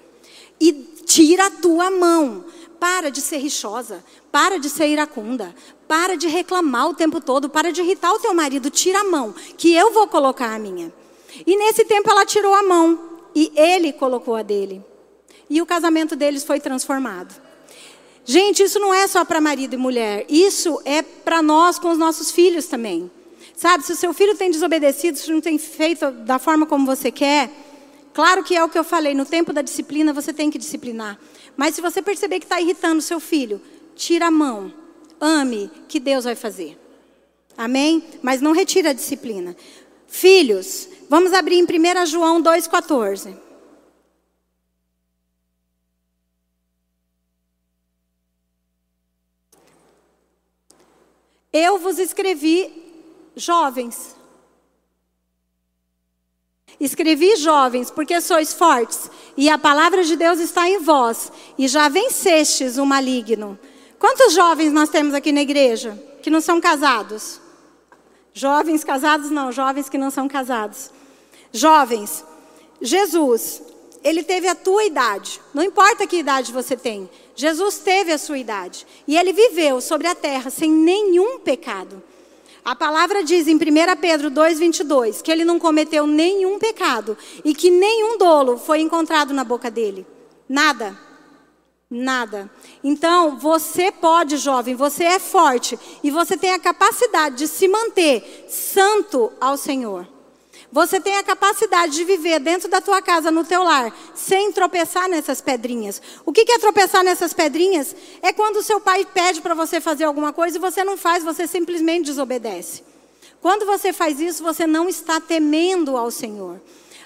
E tira a tua mão. Para de ser rixosa. Para de ser iracunda. Para de reclamar o tempo todo. Para de irritar o teu marido. Tira a mão, que eu vou colocar a minha. E nesse tempo ela tirou a mão. E ele colocou a dele. E o casamento deles foi transformado. Gente, isso não é só para marido e mulher. Isso é para nós com os nossos filhos também. Sabe, se o seu filho tem desobedecido, se não tem feito da forma como você quer, claro que é o que eu falei, no tempo da disciplina você tem que disciplinar. Mas se você perceber que está irritando o seu filho, tira a mão, ame, que Deus vai fazer. Amém? Mas não retira a disciplina. Filhos, vamos abrir em 1 João 2,14. Eu vos escrevi jovens. Escrevi jovens, porque sois fortes, e a palavra de Deus está em vós, e já vencestes o maligno. Quantos jovens nós temos aqui na igreja que não são casados? Jovens casados não, jovens que não são casados. Jovens, Jesus, ele teve a tua idade, não importa que idade você tem, Jesus teve a sua idade, e ele viveu sobre a terra sem nenhum pecado. A palavra diz em 1 Pedro 2,22 que ele não cometeu nenhum pecado e que nenhum dolo foi encontrado na boca dele. Nada. Nada. Então, você pode, jovem, você é forte e você tem a capacidade de se manter santo ao Senhor. Você tem a capacidade de viver dentro da tua casa, no teu lar, sem tropeçar nessas pedrinhas. O que é tropeçar nessas pedrinhas? É quando o seu pai pede para você fazer alguma coisa e você não faz, você simplesmente desobedece. Quando você faz isso, você não está temendo ao Senhor.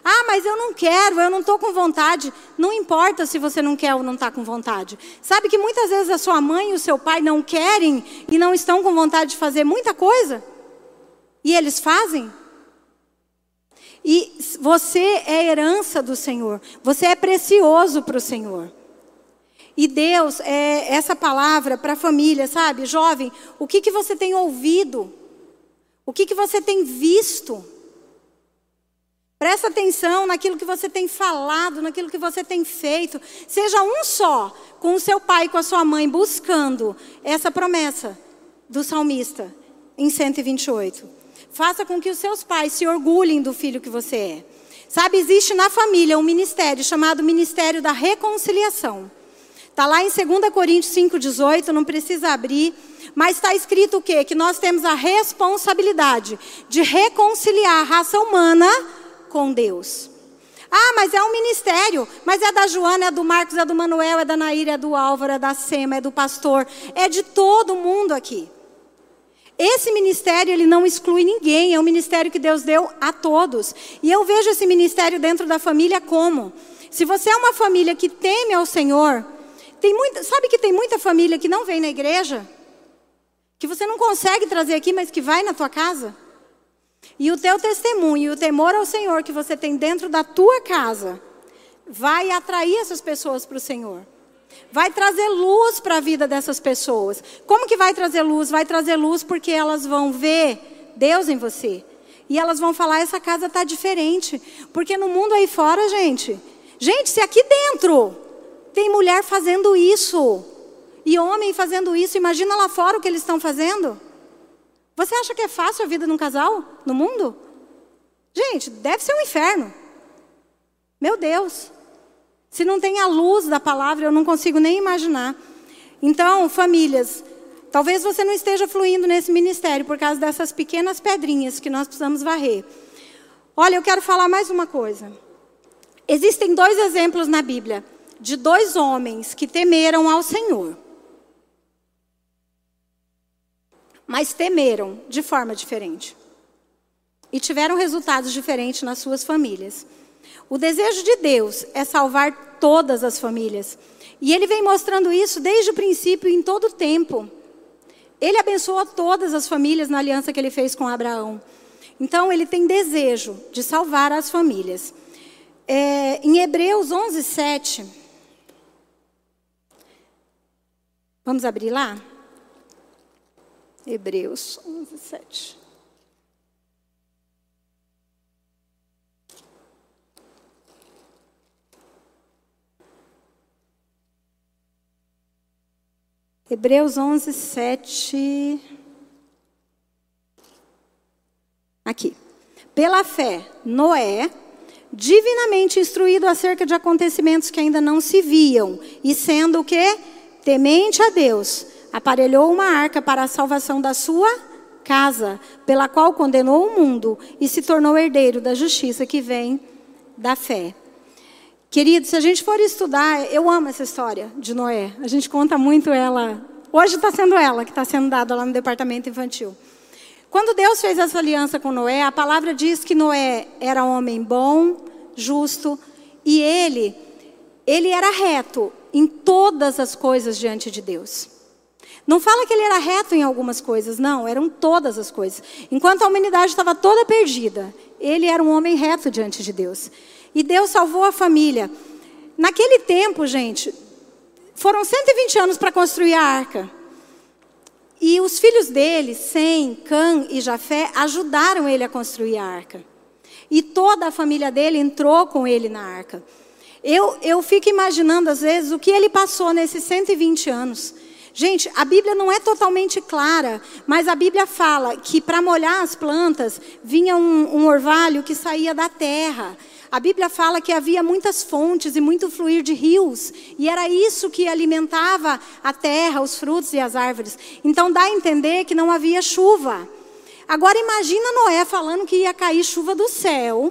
Ah, mas eu não quero, eu não estou com vontade. Não importa se você não quer ou não está com vontade. Sabe que muitas vezes a sua mãe e o seu pai não querem e não estão com vontade de fazer muita coisa? E eles fazem? E você é herança do Senhor. Você é precioso para o Senhor. E Deus, é essa palavra para a família, sabe? Jovem, o que, que você tem ouvido? O que, que você tem visto? Presta atenção naquilo que você tem falado, naquilo que você tem feito. Seja um só com o seu pai e com a sua mãe, buscando essa promessa do salmista em 128. Faça com que os seus pais se orgulhem do filho que você é. Sabe, existe na família um ministério chamado Ministério da Reconciliação. Está lá em 2 Coríntios 5,18, não precisa abrir. Mas está escrito o quê? Que nós temos a responsabilidade de reconciliar a raça humana com Deus. Ah, mas é um ministério. Mas é da Joana, é do Marcos, é do Manuel, é da Naíra, é do Álvaro, é da Sema, é do pastor. É de todo mundo aqui. Esse ministério ele não exclui ninguém, é um ministério que Deus deu a todos. E eu vejo esse ministério dentro da família como? Se você é uma família que teme ao Senhor, tem muita, sabe que tem muita família que não vem na igreja? Que você não consegue trazer aqui, mas que vai na tua casa? E o teu testemunho o temor ao Senhor que você tem dentro da tua casa vai atrair essas pessoas para o Senhor. Vai trazer luz para a vida dessas pessoas. Como que vai trazer luz? Vai trazer luz porque elas vão ver Deus em você. E elas vão falar: essa casa está diferente. Porque no mundo aí fora, gente. Gente, se aqui dentro tem mulher fazendo isso. E homem fazendo isso, imagina lá fora o que eles estão fazendo. Você acha que é fácil a vida de um casal no mundo? Gente, deve ser um inferno. Meu Deus. Se não tem a luz da palavra, eu não consigo nem imaginar. Então, famílias, talvez você não esteja fluindo nesse ministério por causa dessas pequenas pedrinhas que nós precisamos varrer. Olha, eu quero falar mais uma coisa. Existem dois exemplos na Bíblia de dois homens que temeram ao Senhor. Mas temeram de forma diferente. E tiveram resultados diferentes nas suas famílias. O desejo de Deus é salvar todas as famílias. E ele vem mostrando isso desde o princípio em todo o tempo. Ele abençoou todas as famílias na aliança que ele fez com Abraão. Então, ele tem desejo de salvar as famílias. É, em Hebreus 11, 7, Vamos abrir lá? Hebreus 11, 7. Hebreus 11, 7. Aqui. Pela fé, Noé, divinamente instruído acerca de acontecimentos que ainda não se viam, e sendo o que? Temente a Deus, aparelhou uma arca para a salvação da sua casa, pela qual condenou o mundo e se tornou herdeiro da justiça que vem da fé. Querido, se a gente for estudar, eu amo essa história de Noé. A gente conta muito ela. Hoje está sendo ela que está sendo dada lá no departamento infantil. Quando Deus fez essa aliança com Noé, a palavra diz que Noé era homem bom, justo, e ele, ele era reto em todas as coisas diante de Deus. Não fala que ele era reto em algumas coisas, não, eram todas as coisas. Enquanto a humanidade estava toda perdida, ele era um homem reto diante de Deus. E Deus salvou a família. Naquele tempo, gente, foram 120 anos para construir a arca. E os filhos dele, Sem, Cã e Jafé, ajudaram ele a construir a arca. E toda a família dele entrou com ele na arca. Eu, eu fico imaginando, às vezes, o que ele passou nesses 120 anos. Gente, a Bíblia não é totalmente clara, mas a Bíblia fala que para molhar as plantas vinha um, um orvalho que saía da terra. A Bíblia fala que havia muitas fontes e muito fluir de rios, e era isso que alimentava a terra, os frutos e as árvores. Então dá a entender que não havia chuva. Agora imagina Noé falando que ia cair chuva do céu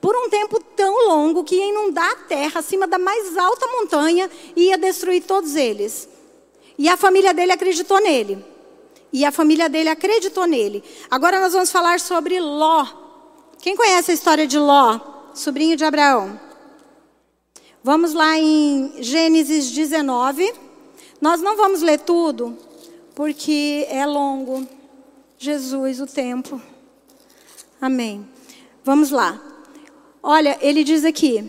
por um tempo tão longo que ia inundar a terra acima da mais alta montanha e ia destruir todos eles. E a família dele acreditou nele. E a família dele acreditou nele. Agora nós vamos falar sobre Ló. Quem conhece a história de Ló, sobrinho de Abraão? Vamos lá em Gênesis 19. Nós não vamos ler tudo, porque é longo. Jesus, o tempo. Amém. Vamos lá. Olha, ele diz aqui: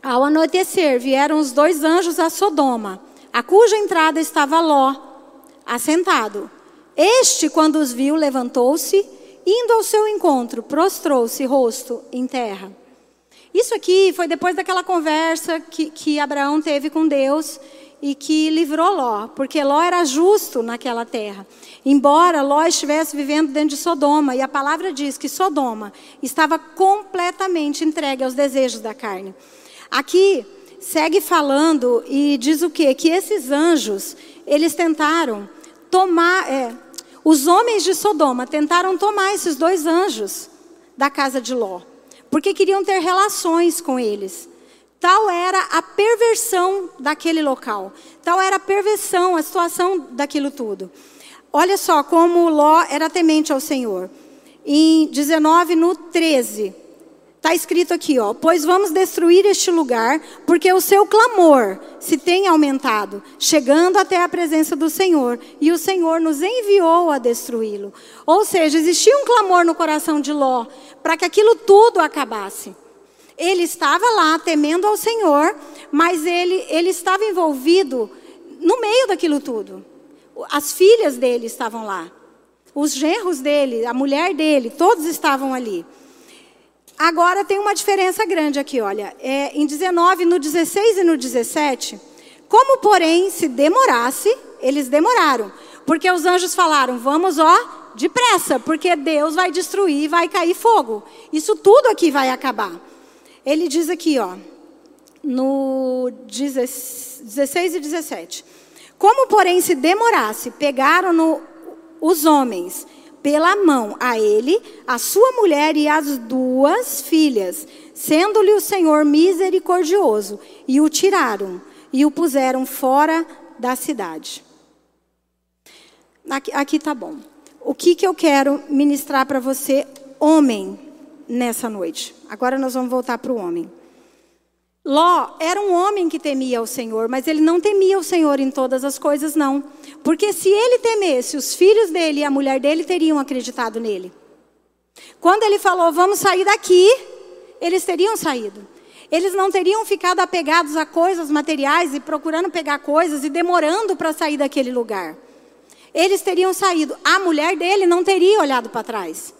Ao anoitecer vieram os dois anjos a Sodoma, a cuja entrada estava Ló, assentado. Este, quando os viu, levantou-se indo ao seu encontro, prostrou-se rosto em terra. Isso aqui foi depois daquela conversa que, que Abraão teve com Deus e que livrou Ló, porque Ló era justo naquela terra. Embora Ló estivesse vivendo dentro de Sodoma, e a palavra diz que Sodoma estava completamente entregue aos desejos da carne. Aqui segue falando e diz o quê? Que esses anjos, eles tentaram tomar, é, os homens de Sodoma tentaram tomar esses dois anjos da casa de Ló, porque queriam ter relações com eles. Tal era a perversão daquele local, tal era a perversão, a situação daquilo tudo. Olha só como Ló era temente ao Senhor. Em 19, no 13, Está escrito aqui, ó, pois vamos destruir este lugar, porque o seu clamor se tem aumentado, chegando até a presença do Senhor, e o Senhor nos enviou a destruí-lo. Ou seja, existia um clamor no coração de Ló para que aquilo tudo acabasse. Ele estava lá temendo ao Senhor, mas ele, ele estava envolvido no meio daquilo tudo. As filhas dele estavam lá, os genros dele, a mulher dele, todos estavam ali. Agora tem uma diferença grande aqui, olha. É, em 19, no 16 e no 17, como porém se demorasse, eles demoraram. Porque os anjos falaram: vamos, ó, depressa, porque Deus vai destruir, vai cair fogo. Isso tudo aqui vai acabar. Ele diz aqui, ó, no 16 e 17: Como porém se demorasse, pegaram no, os homens pela mão a ele, a sua mulher e as duas filhas, sendo-lhe o Senhor misericordioso, e o tiraram e o puseram fora da cidade. Aqui, aqui tá bom. O que, que eu quero ministrar para você, homem, nessa noite? Agora nós vamos voltar para o homem. Ló era um homem que temia o Senhor, mas ele não temia o Senhor em todas as coisas, não. Porque se ele temesse, os filhos dele e a mulher dele teriam acreditado nele. Quando ele falou, vamos sair daqui, eles teriam saído. eles não teriam ficado apegados a coisas materiais e procurando pegar coisas e demorando para sair daquele lugar. Eles teriam saído. A mulher dele não teria olhado para trás.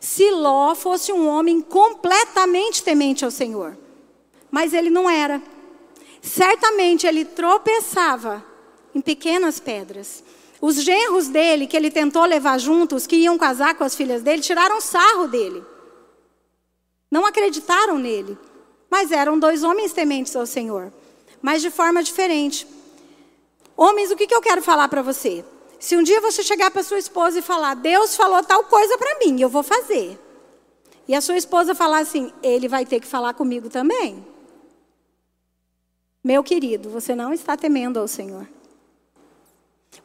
Se Ló fosse um homem completamente temente ao Senhor. Mas ele não era. Certamente ele tropeçava em pequenas pedras. Os genros dele, que ele tentou levar juntos, que iam casar com as filhas dele, tiraram sarro dele. Não acreditaram nele. Mas eram dois homens tementes ao Senhor. Mas de forma diferente. Homens, o que, eu quero falar para você? Se um dia você chegar para sua esposa e falar, Deus falou tal coisa para mim, eu vou fazer. E a sua esposa falar assim, ele vai ter que falar comigo também. Meu querido, você não está temendo ao Senhor.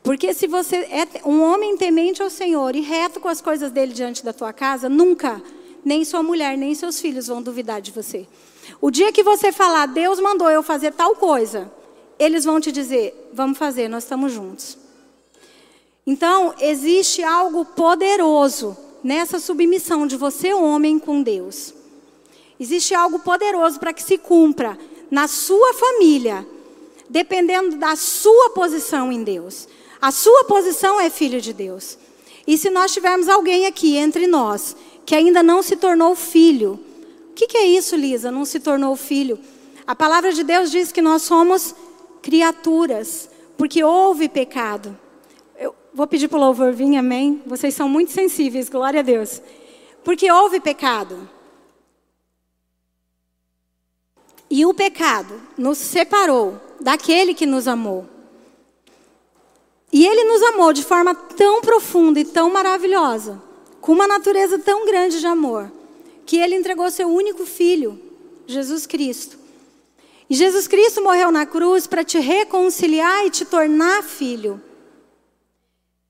Porque se você é um homem temente ao Senhor e reto com as coisas dele diante da tua casa, nunca, nem sua mulher, nem seus filhos vão duvidar de você. O dia que você falar, Deus mandou eu fazer tal coisa, eles vão te dizer, vamos fazer, nós estamos juntos. Então, existe algo poderoso nessa submissão de você, homem, com Deus. Existe algo poderoso para que se cumpra na sua família, dependendo da sua posição em Deus. A sua posição é filho de Deus. E se nós tivermos alguém aqui entre nós que ainda não se tornou filho, o que, que é isso, Lisa? Não se tornou filho? A palavra de Deus diz que nós somos criaturas, porque houve pecado. Vou pedir para o louvor vir, amém? Vocês são muito sensíveis, glória a Deus. Porque houve pecado. E o pecado nos separou daquele que nos amou. E ele nos amou de forma tão profunda e tão maravilhosa, com uma natureza tão grande de amor, que ele entregou seu único filho, Jesus Cristo. E Jesus Cristo morreu na cruz para te reconciliar e te tornar filho.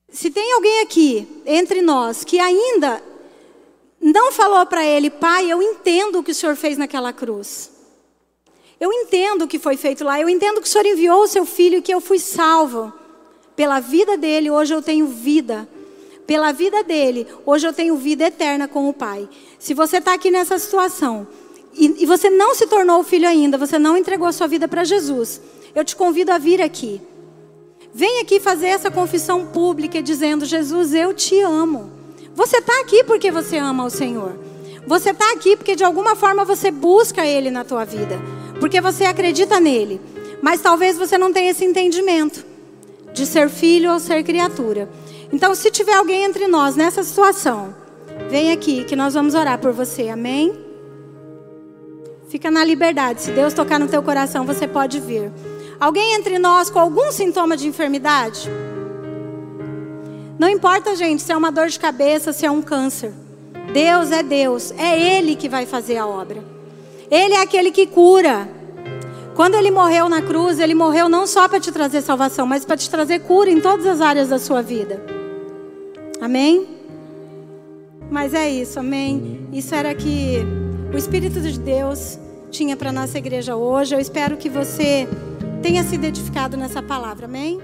Se tem alguém aqui entre nós que ainda não falou para ele, pai, eu entendo o que o senhor fez naquela cruz. Eu entendo o que foi feito lá. Eu entendo que o senhor enviou o seu filho e que eu fui salvo. Pela vida dele, hoje eu tenho vida. Pela vida dele, hoje eu tenho vida eterna com o Pai. Se você está aqui nessa situação e, e você não se tornou filho ainda, você não entregou a sua vida para Jesus, eu te convido a vir aqui. Vem aqui fazer essa confissão pública dizendo: Jesus, eu te amo. Você está aqui porque você ama o Senhor. Você está aqui porque de alguma forma você busca Ele na tua vida, porque você acredita nele. Mas talvez você não tenha esse entendimento de ser filho ou ser criatura. Então, se tiver alguém entre nós nessa situação, vem aqui que nós vamos orar por você. Amém? Fica na liberdade. Se Deus tocar no teu coração, você pode vir. Alguém entre nós com algum sintoma de enfermidade? Não importa, gente, se é uma dor de cabeça, se é um câncer. Deus é Deus, é Ele que vai fazer a obra. Ele é aquele que cura. Quando ele morreu na cruz, ele morreu não só para te trazer salvação, mas para te trazer cura em todas as áreas da sua vida. Amém? Mas é isso, amém? Isso era que o Espírito de Deus tinha para nossa igreja hoje. Eu espero que você tenha sido edificado nessa palavra. Amém?